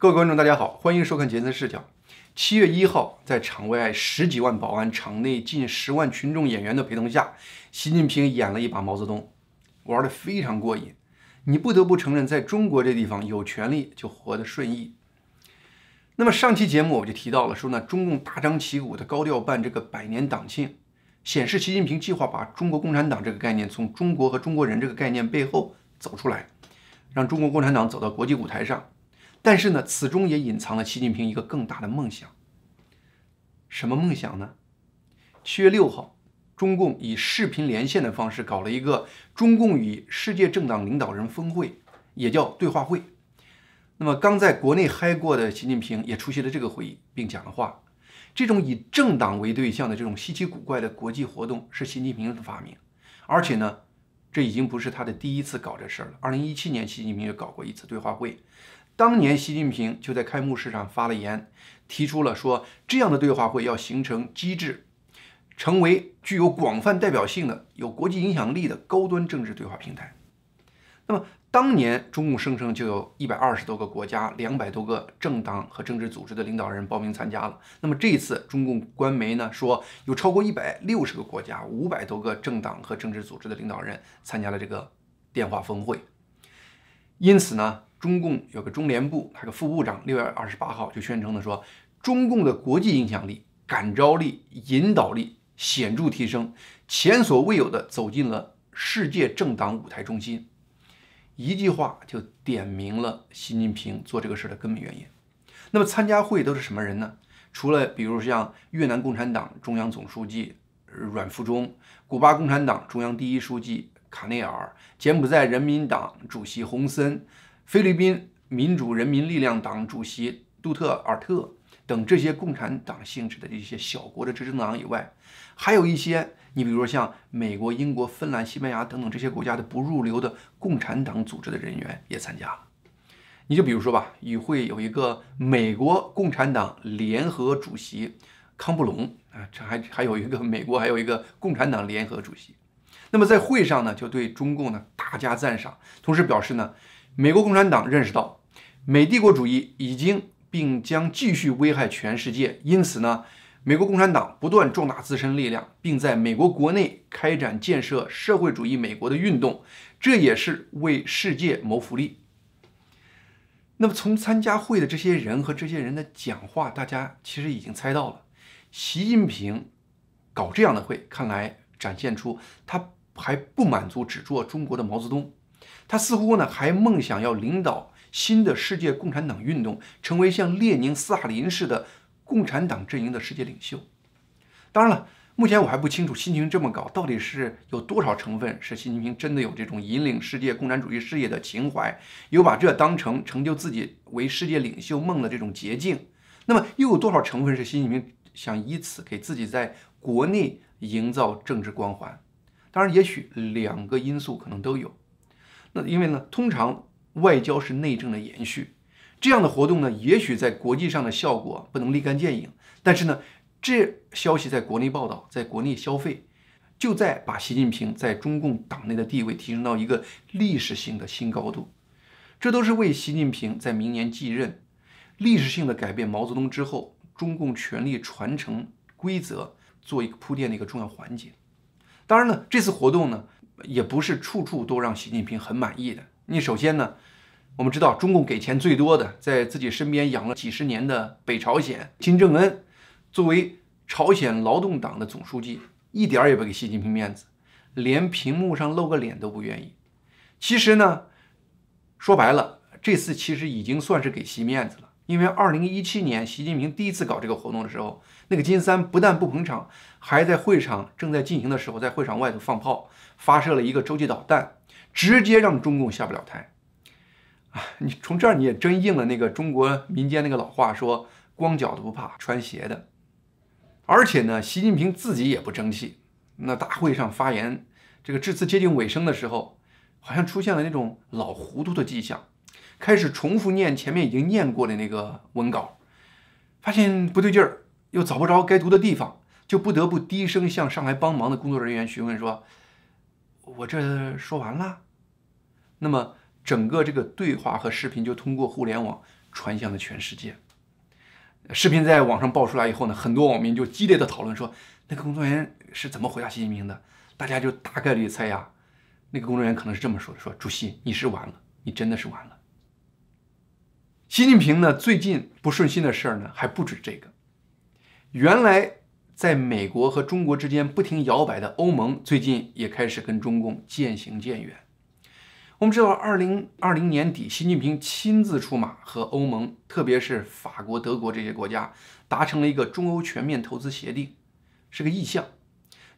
各位观众，大家好，欢迎收看杰森视角。七月一号，在场外十几万保安、场内近十万群众演员的陪同下，习近平演了一把毛泽东，玩得非常过瘾。你不得不承认，在中国这地方，有权利就活得顺意。那么上期节目我就提到了，说呢，中共大张旗鼓的高调办这个百年党庆，显示习近平计划把中国共产党这个概念从中国和中国人这个概念背后走出来，让中国共产党走到国际舞台上。但是呢，此中也隐藏了习近平一个更大的梦想。什么梦想呢？七月六号，中共以视频连线的方式搞了一个中共与世界政党领导人峰会，也叫对话会。那么刚在国内嗨过的习近平也出席了这个会议，并讲了话。这种以政党为对象的这种稀奇古怪的国际活动是习近平的发明，而且呢，这已经不是他的第一次搞这事儿了。二零一七年，习近平也搞过一次对话会，当年习近平就在开幕式上发了言，提出了说这样的对话会要形成机制，成为具有广泛代表性的、有国际影响力的高端政治对话平台。那么。当年中共声称就有一百二十多个国家、两百多个政党和政治组织的领导人报名参加了。那么这一次，中共官媒呢说有超过一百六十个国家、五百多个政党和政治组织的领导人参加了这个电话峰会。因此呢，中共有个中联部，还有个副部长六月二十八号就宣称的说，中共的国际影响力、感召力、引导力显著提升，前所未有的走进了世界政党舞台中心。一句话就点明了习近平做这个事的根本原因。那么参加会都是什么人呢？除了比如像越南共产党中央总书记阮富忠、古巴共产党中央第一书记卡内尔、柬埔寨人民党主席洪森、菲律宾民主人民力量党主席杜特尔特等这些共产党性质的一些小国的执政党以外，还有一些。你比如说像美国、英国、芬兰、西班牙等等这些国家的不入流的共产党组织的人员也参加了。你就比如说吧，与会有一个美国共产党联合主席康布隆啊，这还还有一个美国还有一个共产党联合主席。那么在会上呢，就对中共呢大加赞赏，同时表示呢，美国共产党认识到美帝国主义已经并将继续危害全世界，因此呢。美国共产党不断壮大自身力量，并在美国国内开展建设社会主义美国的运动，这也是为世界谋福利。那么，从参加会的这些人和这些人的讲话，大家其实已经猜到了，习近平搞这样的会，看来展现出他还不满足只做中国的毛泽东，他似乎呢还梦想要领导新的世界共产党运动，成为像列宁、斯大林似的。共产党阵营的世界领袖，当然了，目前我还不清楚，习近平这么搞到底是有多少成分是习近平真的有这种引领世界共产主义事业的情怀，有把这当成成就自己为世界领袖梦的这种捷径。那么又有多少成分是习近平想以此给自己在国内营造政治光环？当然，也许两个因素可能都有。那因为呢，通常外交是内政的延续。这样的活动呢，也许在国际上的效果不能立竿见影，但是呢，这消息在国内报道，在国内消费，就在把习近平在中共党内的地位提升到一个历史性的新高度。这都是为习近平在明年继任、历史性的改变毛泽东之后，中共权力传承规则做一个铺垫的一个重要环节。当然呢，这次活动呢，也不是处处都让习近平很满意的。你首先呢。我们知道，中共给钱最多的，在自己身边养了几十年的北朝鲜金正恩，作为朝鲜劳动党的总书记，一点儿也不给习近平面子，连屏幕上露个脸都不愿意。其实呢，说白了，这次其实已经算是给习面子了。因为二零一七年习近平第一次搞这个活动的时候，那个金三不但不捧场，还在会场正在进行的时候，在会场外头放炮，发射了一个洲际导弹，直接让中共下不了台。啊，你从这儿你也真应了那个中国民间那个老话，说光脚的不怕穿鞋的。而且呢，习近平自己也不争气。那大会上发言，这个致辞接近尾声的时候，好像出现了那种老糊涂的迹象，开始重复念前面已经念过的那个文稿，发现不对劲儿，又找不着该读的地方，就不得不低声向上来帮忙的工作人员询问说：“我这说完了？”那么。整个这个对话和视频就通过互联网传向了全世界。视频在网上爆出来以后呢，很多网民就激烈的讨论说，那个工作人员是怎么回答习近平的？大家就大概率猜呀，那个工作人员可能是这么说的：说主席，你是完了，你真的是完了。习近平呢，最近不顺心的事儿呢，还不止这个。原来在美国和中国之间不停摇摆的欧盟，最近也开始跟中共渐行渐远。我们知道，二零二零年底，习近平亲自出马，和欧盟，特别是法国、德国这些国家达成了一个中欧全面投资协定，是个意向。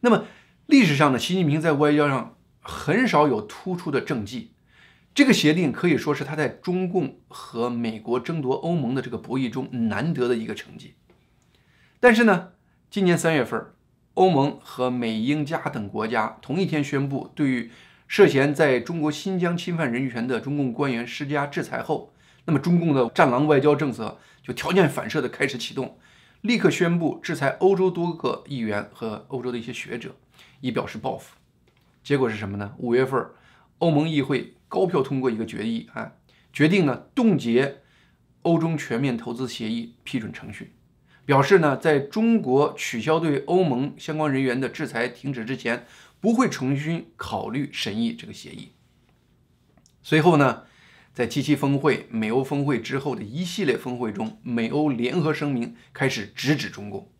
那么历史上呢，习近平在外交上很少有突出的政绩，这个协定可以说是他在中共和美国争夺欧盟的这个博弈中难得的一个成绩。但是呢，今年三月份，欧盟和美、英、加等国家同一天宣布，对于涉嫌在中国新疆侵犯人权的中共官员施加制裁后，那么中共的“战狼”外交政策就条件反射的开始启动，立刻宣布制裁欧洲多个议员和欧洲的一些学者，以表示报复。结果是什么呢？五月份，欧盟议会高票通过一个决议，啊，决定呢冻结欧中全面投资协议批准程序，表示呢在中国取消对欧盟相关人员的制裁停止之前。不会重新考虑审议这个协议。随后呢，在七七峰会、美欧峰会之后的一系列峰会中，美欧联合声明开始直指中共。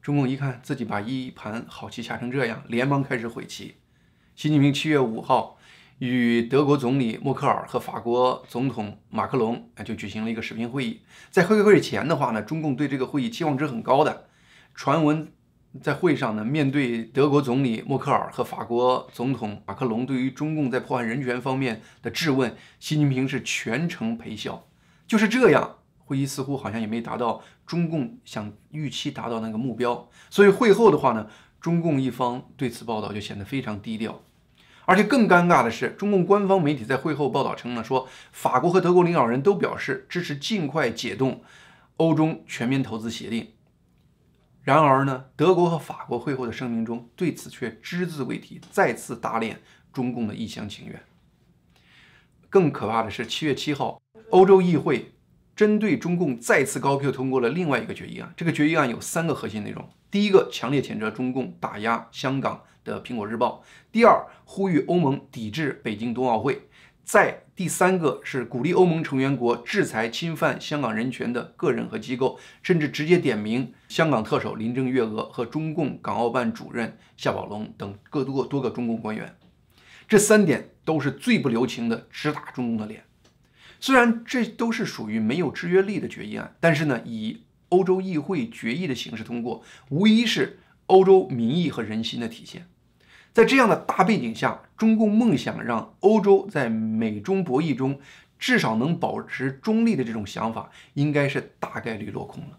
中共一看自己把一盘好棋下成这样，连忙开始悔棋。习近平七月五号与德国总理默克尔和法国总统马克龙啊就举行了一个视频会议。在会会前的话呢，中共对这个会议期望值很高的，传闻。在会上呢，面对德国总理默克尔和法国总统马克龙对于中共在破坏人权方面的质问，习近平是全程陪笑。就是这样，会议似乎好像也没达到中共想预期达到那个目标。所以会后的话呢，中共一方对此报道就显得非常低调。而且更尴尬的是，中共官方媒体在会后报道称呢，说法国和德国领导人都表示支持尽快解冻欧中全面投资协定。然而呢，德国和法国会后的声明中对此却只字未提，再次打脸中共的一厢情愿。更可怕的是，七月七号，欧洲议会针对中共再次高票通过了另外一个决议案。这个决议案有三个核心内容：第一个，强烈谴责中共打压香港的《苹果日报》；第二，呼吁欧盟抵制北京冬奥会。再第三个是鼓励欧盟成员国制裁侵犯香港人权的个人和机构，甚至直接点名香港特首林郑月娥和中共港澳办主任夏宝龙等各多多个中共官员。这三点都是最不留情的直打中共的脸。虽然这都是属于没有制约力的决议案，但是呢，以欧洲议会决议的形式通过，无疑是欧洲民意和人心的体现。在这样的大背景下，中共梦想让欧洲在美中博弈中至少能保持中立的这种想法，应该是大概率落空了。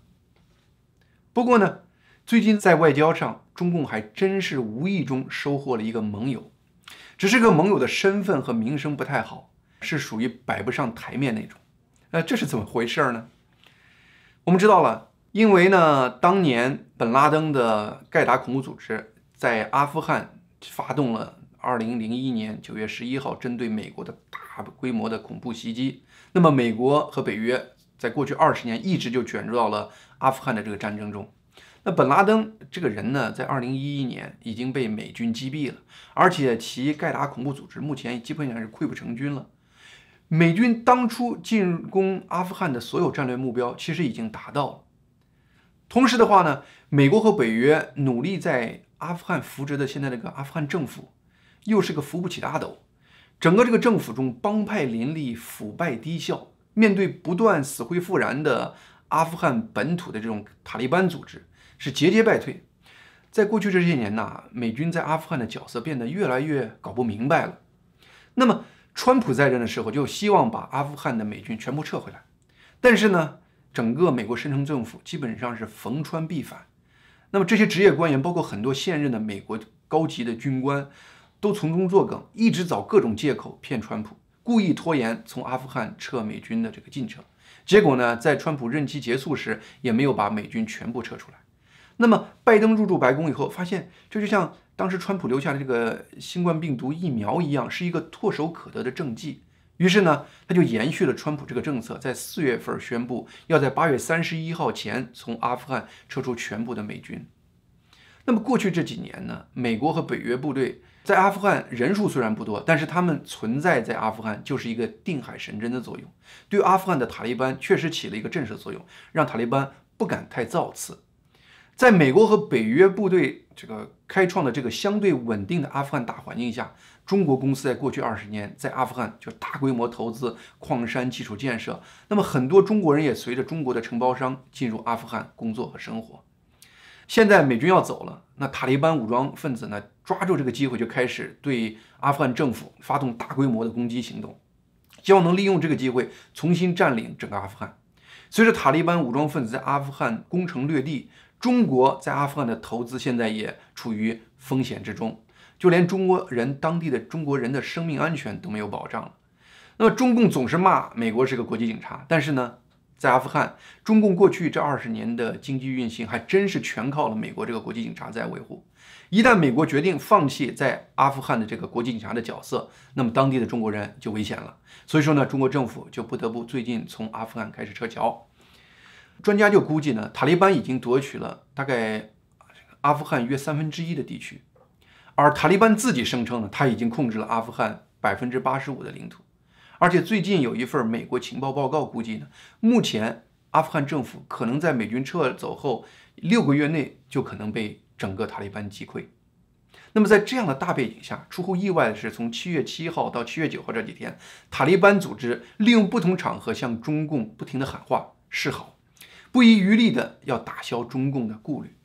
不过呢，最近在外交上，中共还真是无意中收获了一个盟友，只是个盟友的身份和名声不太好，是属于摆不上台面那种。呃，这是怎么回事呢？我们知道了，因为呢，当年本拉登的盖达恐怖组织在阿富汗。发动了2001年9月11号针对美国的大规模的恐怖袭击。那么，美国和北约在过去二十年一直就卷入到了阿富汗的这个战争中。那本拉登这个人呢，在2011年已经被美军击毙了，而且其盖达恐怖组织目前基本上是溃不成军了。美军当初进攻阿富汗的所有战略目标其实已经达到了。同时的话呢，美国和北约努力在。阿富汗扶植的现在这个阿富汗政府，又是个扶不起的阿斗。整个这个政府中帮派林立，腐败低效。面对不断死灰复燃的阿富汗本土的这种塔利班组织，是节节败退。在过去这些年呐，美军在阿富汗的角色变得越来越搞不明白了。那么，川普在任的时候就希望把阿富汗的美军全部撤回来，但是呢，整个美国深层政府基本上是逢川必反。那么这些职业官员，包括很多现任的美国高级的军官，都从中作梗，一直找各种借口骗川普，故意拖延从阿富汗撤美军的这个进程。结果呢，在川普任期结束时，也没有把美军全部撤出来。那么拜登入驻白宫以后，发现这就像当时川普留下的这个新冠病毒疫苗一样，是一个唾手可得的政绩，于是呢，他就延续了川普这个政策，在四月份宣布要在八月三十一号前从阿富汗撤出全部的美军。那么过去这几年呢，美国和北约部队在阿富汗人数虽然不多，但是他们存在在阿富汗就是一个定海神针的作用，对阿富汗的塔利班确实起了一个震慑作用，让塔利班不敢太造次。在美国和北约部队这个开创的这个相对稳定的阿富汗大环境下，中国公司在过去二十年在阿富汗就大规模投资矿山基础建设，那么很多中国人也随着中国的承包商进入阿富汗工作和生活。现在美军要走了，那塔利班武装分子呢抓住这个机会就开始对阿富汗政府发动大规模的攻击行动，希望能利用这个机会重新占领整个阿富汗。随着塔利班武装分子在阿富汗攻城略地。中国在阿富汗的投资现在也处于风险之中，就连中国人当地的中国人的生命安全都没有保障了。那么中共总是骂美国是个国际警察，但是呢，在阿富汗，中共过去这二十年的经济运行还真是全靠了美国这个国际警察在维护。一旦美国决定放弃在阿富汗的这个国际警察的角色，那么当地的中国人就危险了。所以说呢，中国政府就不得不最近从阿富汗开始撤侨。专家就估计呢，塔利班已经夺取了大概阿富汗约三分之一的地区，而塔利班自己声称呢，他已经控制了阿富汗百分之八十五的领土。而且最近有一份美国情报报告估计呢，目前阿富汗政府可能在美军撤走后六个月内就可能被整个塔利班击溃。那么在这样的大背景下，出乎意外的是，从七月七号到七月九号这几天，塔利班组织利用不同场合向中共不停的喊话示好。不遗余力的要打消中共的顾虑。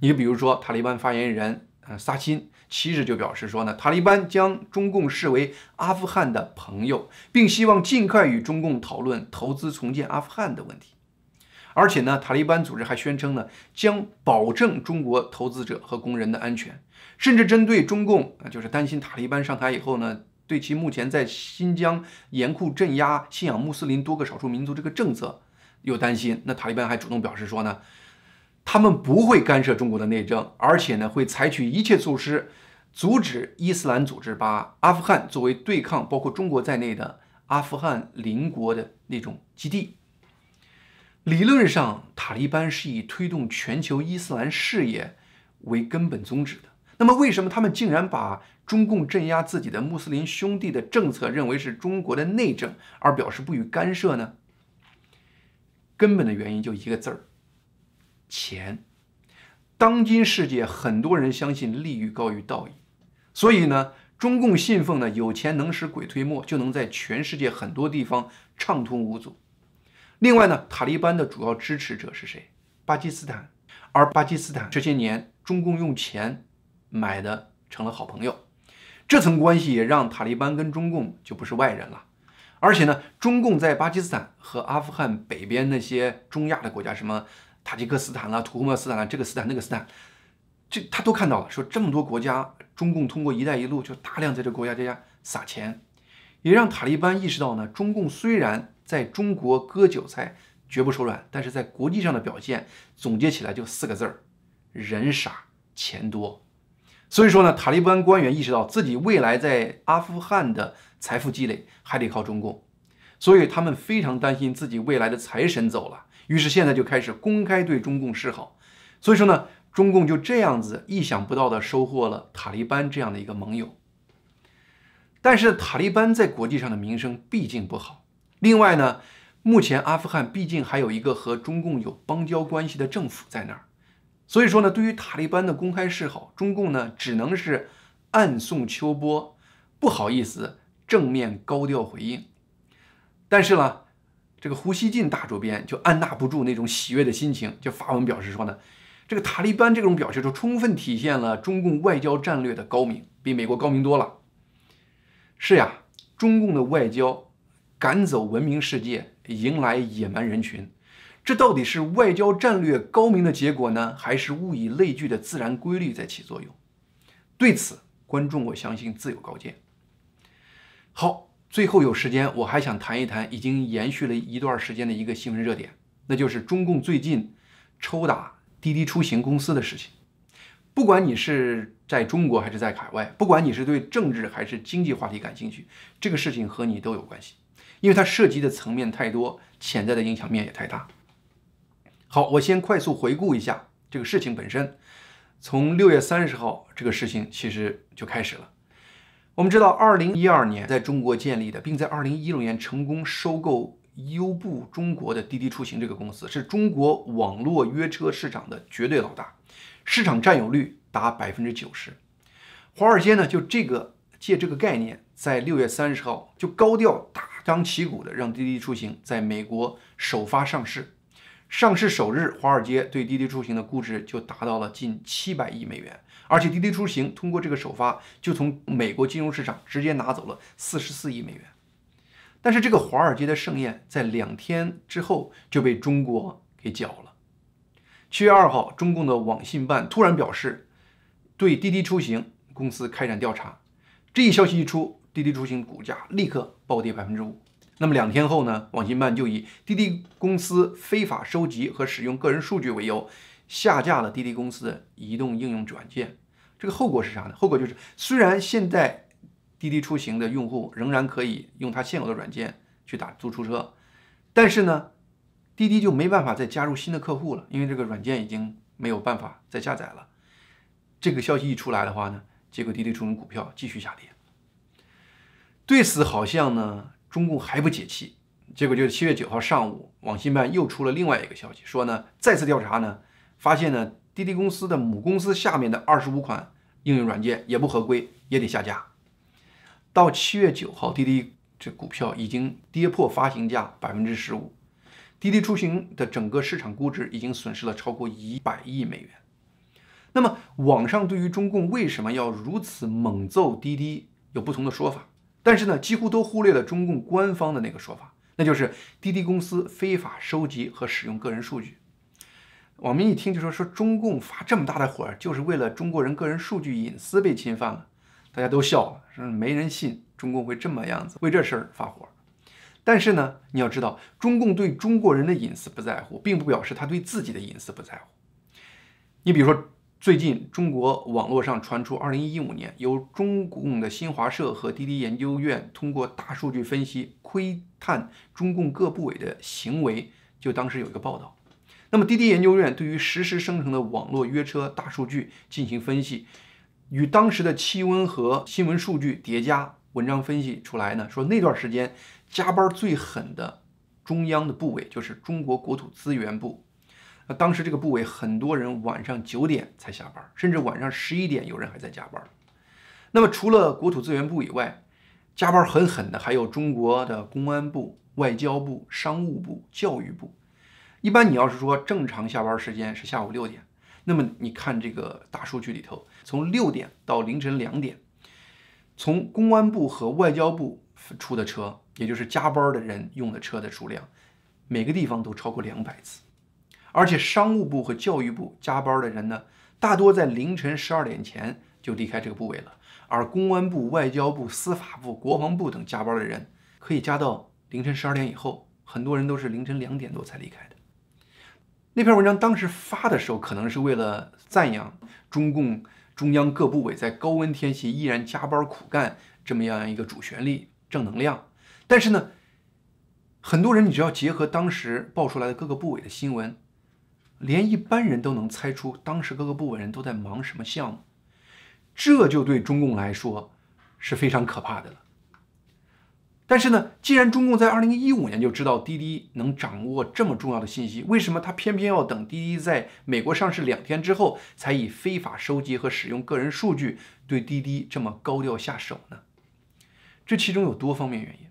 你比如说，塔利班发言人呃萨钦七日就表示说呢，塔利班将中共视为阿富汗的朋友，并希望尽快与中共讨论投资重建阿富汗的问题。而且呢，塔利班组织还宣称呢，将保证中国投资者和工人的安全，甚至针对中共啊，就是担心塔利班上台以后呢，对其目前在新疆严酷镇压信仰穆斯林多个少数民族这个政策。有担心，那塔利班还主动表示说呢，他们不会干涉中国的内政，而且呢会采取一切措施，阻止伊斯兰组织把阿富汗作为对抗包括中国在内的阿富汗邻国的那种基地。理论上，塔利班是以推动全球伊斯兰事业为根本宗旨的。那么，为什么他们竟然把中共镇压自己的穆斯林兄弟的政策认为是中国的内政，而表示不予干涉呢？根本的原因就一个字儿：钱。当今世界很多人相信利欲高于道义，所以呢，中共信奉呢有钱能使鬼推磨，就能在全世界很多地方畅通无阻。另外呢，塔利班的主要支持者是谁？巴基斯坦。而巴基斯坦这些年，中共用钱买的成了好朋友，这层关系也让塔利班跟中共就不是外人了。而且呢，中共在巴基斯坦和阿富汗北边那些中亚的国家，什么塔吉克斯坦啦、土库曼斯坦啦，这个斯坦那个斯坦，这他都看到了。说这么多国家，中共通过“一带一路”就大量在这国家之间撒钱，也让塔利班意识到呢，中共虽然在中国割韭菜绝不手软，但是在国际上的表现，总结起来就四个字儿：人傻钱多。所以说呢，塔利班官员意识到自己未来在阿富汗的财富积累还得靠中共，所以他们非常担心自己未来的财神走了，于是现在就开始公开对中共示好。所以说呢，中共就这样子意想不到的收获了塔利班这样的一个盟友。但是塔利班在国际上的名声毕竟不好，另外呢，目前阿富汗毕竟还有一个和中共有邦交关系的政府在那儿。所以说呢，对于塔利班的公开示好，中共呢只能是暗送秋波，不好意思正面高调回应。但是呢，这个胡锡进大主编就按捺不住那种喜悦的心情，就发文表示说呢，这个塔利班这种表示就充分体现了中共外交战略的高明，比美国高明多了。是呀，中共的外交赶走文明世界，迎来野蛮人群。这到底是外交战略高明的结果呢，还是物以类聚的自然规律在起作用？对此，观众我相信自有高见。好，最后有时间，我还想谈一谈已经延续了一段时间的一个新闻热点，那就是中共最近抽打滴滴出行公司的事情。不管你是在中国还是在海外，不管你是对政治还是经济话题感兴趣，这个事情和你都有关系，因为它涉及的层面太多，潜在的影响面也太大。好，我先快速回顾一下这个事情本身。从六月三十号，这个事情其实就开始了。我们知道，二零一二年在中国建立的，并在二零一六年成功收购优步中国的滴滴出行这个公司，是中国网络约车市场的绝对老大，市场占有率达百分之九十。华尔街呢，就这个借这个概念，在六月三十号就高调大张旗鼓的让滴滴出行在美国首发上市。上市首日，华尔街对滴滴出行的估值就达到了近七百亿美元，而且滴滴出行通过这个首发，就从美国金融市场直接拿走了四十四亿美元。但是这个华尔街的盛宴在两天之后就被中国给搅了。七月二号，中共的网信办突然表示，对滴滴出行公司开展调查。这一消息一出，滴滴出行股价立刻暴跌百分之五。那么两天后呢？网信办就以滴滴公司非法收集和使用个人数据为由，下架了滴滴公司的移动应用软件。这个后果是啥呢？后果就是，虽然现在滴滴出行的用户仍然可以用它现有的软件去打租出车，但是呢，滴滴就没办法再加入新的客户了，因为这个软件已经没有办法再下载了。这个消息一出来的话呢，结果滴滴出行股票继续下跌。对此，好像呢。中共还不解气，结果就是七月九号上午，网信办又出了另外一个消息，说呢，再次调查呢，发现呢，滴滴公司的母公司下面的二十五款应用软件也不合规，也得下架。到七月九号，滴滴这股票已经跌破发行价百分之十五，滴滴出行的整个市场估值已经损失了超过一百亿美元。那么，网上对于中共为什么要如此猛揍滴滴有不同的说法。但是呢，几乎都忽略了中共官方的那个说法，那就是滴滴公司非法收集和使用个人数据。网民一听就说说中共发这么大的火，就是为了中国人个人数据隐私被侵犯了，大家都笑了，说没人信中共会这么样子为这事儿发火。但是呢，你要知道，中共对中国人的隐私不在乎，并不表示他对自己的隐私不在乎。你比如说。最近，中国网络上传出，二零一五年由中共的新华社和滴滴研究院通过大数据分析窥探中共各部委的行为。就当时有一个报道，那么滴滴研究院对于实时生成的网络约车大数据进行分析，与当时的气温和新闻数据叠加，文章分析出来呢，说那段时间加班最狠的中央的部委就是中国国土资源部。那当时这个部委很多人晚上九点才下班，甚至晚上十一点有人还在加班。那么除了国土资源部以外，加班很狠的还有中国的公安部、外交部、商务部、教育部。一般你要是说正常下班时间是下午六点，那么你看这个大数据里头，从六点到凌晨两点，从公安部和外交部出的车，也就是加班的人用的车的数量，每个地方都超过两百次。而且商务部和教育部加班的人呢，大多在凌晨十二点前就离开这个部委了，而公安部、外交部、司法部、国防部等加班的人可以加到凌晨十二点以后，很多人都是凌晨两点多才离开的。那篇文章当时发的时候，可能是为了赞扬中共中央各部委在高温天气依然加班苦干这么样一个主旋律、正能量，但是呢，很多人你只要结合当时爆出来的各个部委的新闻。连一般人都能猜出当时各个部委人都在忙什么项目，这就对中共来说是非常可怕的了。但是呢，既然中共在二零一五年就知道滴滴能掌握这么重要的信息，为什么他偏偏要等滴滴在美国上市两天之后，才以非法收集和使用个人数据对滴滴这么高调下手呢？这其中有多方面原因。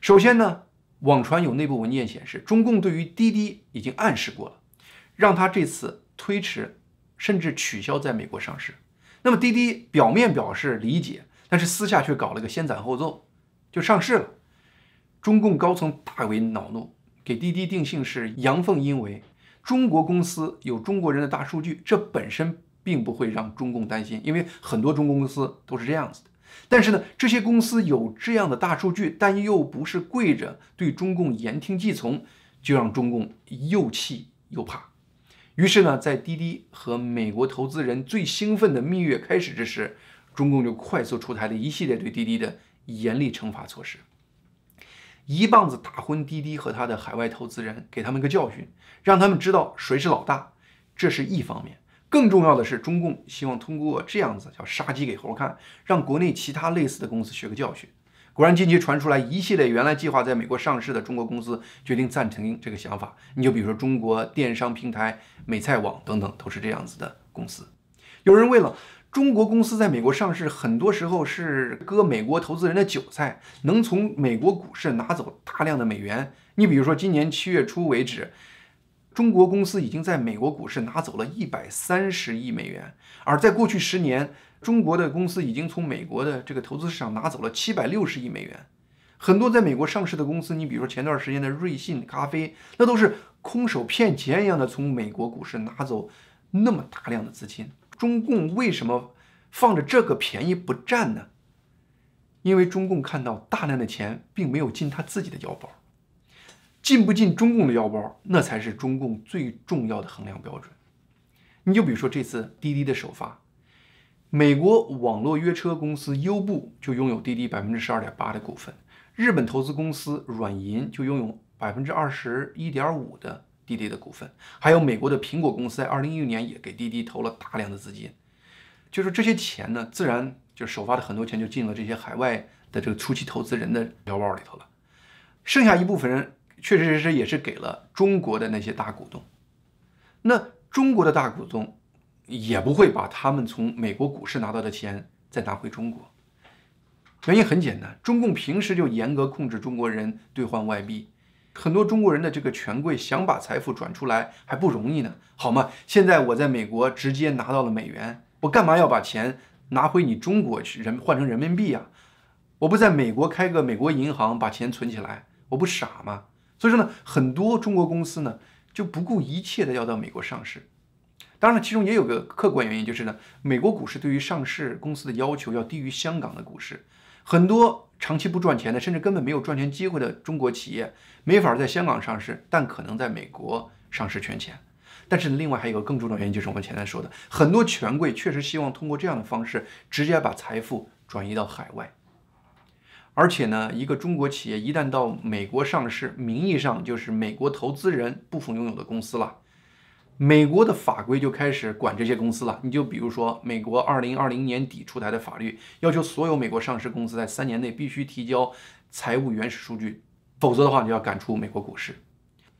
首先呢，网传有内部文件显示，中共对于滴滴已经暗示过了。让他这次推迟，甚至取消在美国上市。那么滴滴表面表示理解，但是私下却搞了个先斩后奏，就上市了。中共高层大为恼怒，给滴滴定性是阳奉阴违。中国公司有中国人的大数据，这本身并不会让中共担心，因为很多中国公司都是这样子的。但是呢，这些公司有这样的大数据，但又不是跪着对中共言听计从，就让中共又气又怕。于是呢，在滴滴和美国投资人最兴奋的蜜月开始之时，中共就快速出台了一系列对滴滴的严厉惩罚措施，一棒子打昏滴滴和他的海外投资人，给他们个教训，让他们知道谁是老大。这是一方面，更重要的是，中共希望通过这样子叫杀鸡给猴看，让国内其他类似的公司学个教训。果然，近期传出来一系列原来计划在美国上市的中国公司决定暂停这个想法。你就比如说中国电商平台美菜网等等，都是这样子的公司。有人问了中国公司在美国上市，很多时候是割美国投资人的韭菜，能从美国股市拿走大量的美元。你比如说，今年七月初为止，中国公司已经在美国股市拿走了一百三十亿美元，而在过去十年。中国的公司已经从美国的这个投资市场拿走了七百六十亿美元，很多在美国上市的公司，你比如说前段时间的瑞幸咖啡，那都是空手骗钱一样的从美国股市拿走那么大量的资金。中共为什么放着这个便宜不占呢？因为中共看到大量的钱并没有进他自己的腰包，进不进中共的腰包，那才是中共最重要的衡量标准。你就比如说这次滴滴的首发。美国网络约车公司优步就拥有滴滴百分之十二点八的股份，日本投资公司软银就拥有百分之二十一点五的滴滴的股份，还有美国的苹果公司在二零一六年也给滴滴投了大量的资金，就是这些钱呢，自然就首发的很多钱就进了这些海外的这个初期投资人的腰包里头了，剩下一部分人确确实实也是给了中国的那些大股东，那中国的大股东。也不会把他们从美国股市拿到的钱再拿回中国。原因很简单，中共平时就严格控制中国人兑换外币，很多中国人的这个权贵想把财富转出来还不容易呢，好吗？现在我在美国直接拿到了美元，我干嘛要把钱拿回你中国去人换成人民币啊？我不在美国开个美国银行把钱存起来，我不傻吗？所以说呢，很多中国公司呢就不顾一切的要到美国上市。当然，其中也有个客观原因，就是呢，美国股市对于上市公司的要求要低于香港的股市，很多长期不赚钱的，甚至根本没有赚钱机会的中国企业，没法在香港上市，但可能在美国上市圈钱。但是另外还有一个更重要原因，就是我们前面说的，很多权贵确实希望通过这样的方式，直接把财富转移到海外。而且呢，一个中国企业一旦到美国上市，名义上就是美国投资人部分拥有的公司了。美国的法规就开始管这些公司了。你就比如说，美国二零二零年底出台的法律，要求所有美国上市公司在三年内必须提交财务原始数据，否则的话就要赶出美国股市。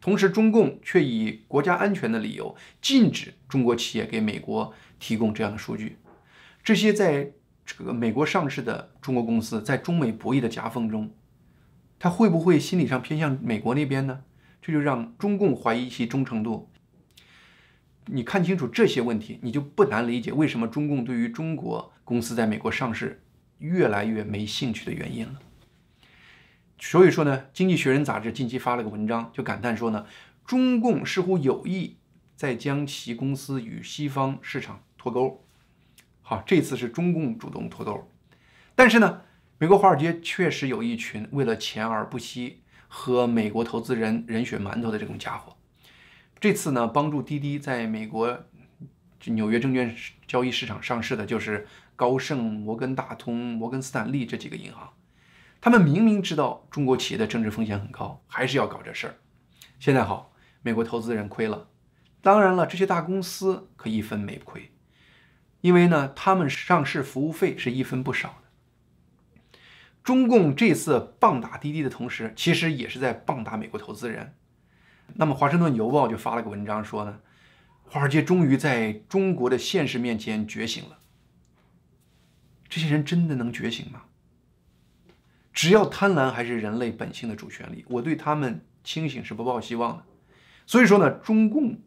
同时，中共却以国家安全的理由，禁止中国企业给美国提供这样的数据。这些在这个美国上市的中国公司，在中美博弈的夹缝中，他会不会心理上偏向美国那边呢？这就让中共怀疑其忠诚度。你看清楚这些问题，你就不难理解为什么中共对于中国公司在美国上市越来越没兴趣的原因了。所以说呢，《经济学人》杂志近期发了个文章，就感叹说呢，中共似乎有意在将其公司与西方市场脱钩。好，这次是中共主动脱钩，但是呢，美国华尔街确实有一群为了钱而不惜和美国投资人人血馒头的这种家伙。这次呢，帮助滴滴在美国纽约证券交易市场上市的，就是高盛、摩根大通、摩根斯坦利这几个银行。他们明明知道中国企业的政治风险很高，还是要搞这事儿。现在好，美国投资人亏了。当然了，这些大公司可一分没亏，因为呢，他们上市服务费是一分不少的。中共这次棒打滴滴的同时，其实也是在棒打美国投资人。那么，《华盛顿邮报》就发了个文章说呢，华尔街终于在中国的现实面前觉醒了。这些人真的能觉醒吗？只要贪婪还是人类本性的主旋律，我对他们清醒是不抱希望的。所以说呢，中共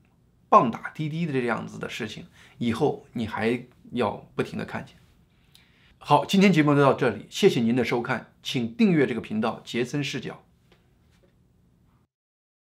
棒打滴滴的这样子的事情，以后你还要不停的看见。好，今天节目就到这里，谢谢您的收看，请订阅这个频道，杰森视角。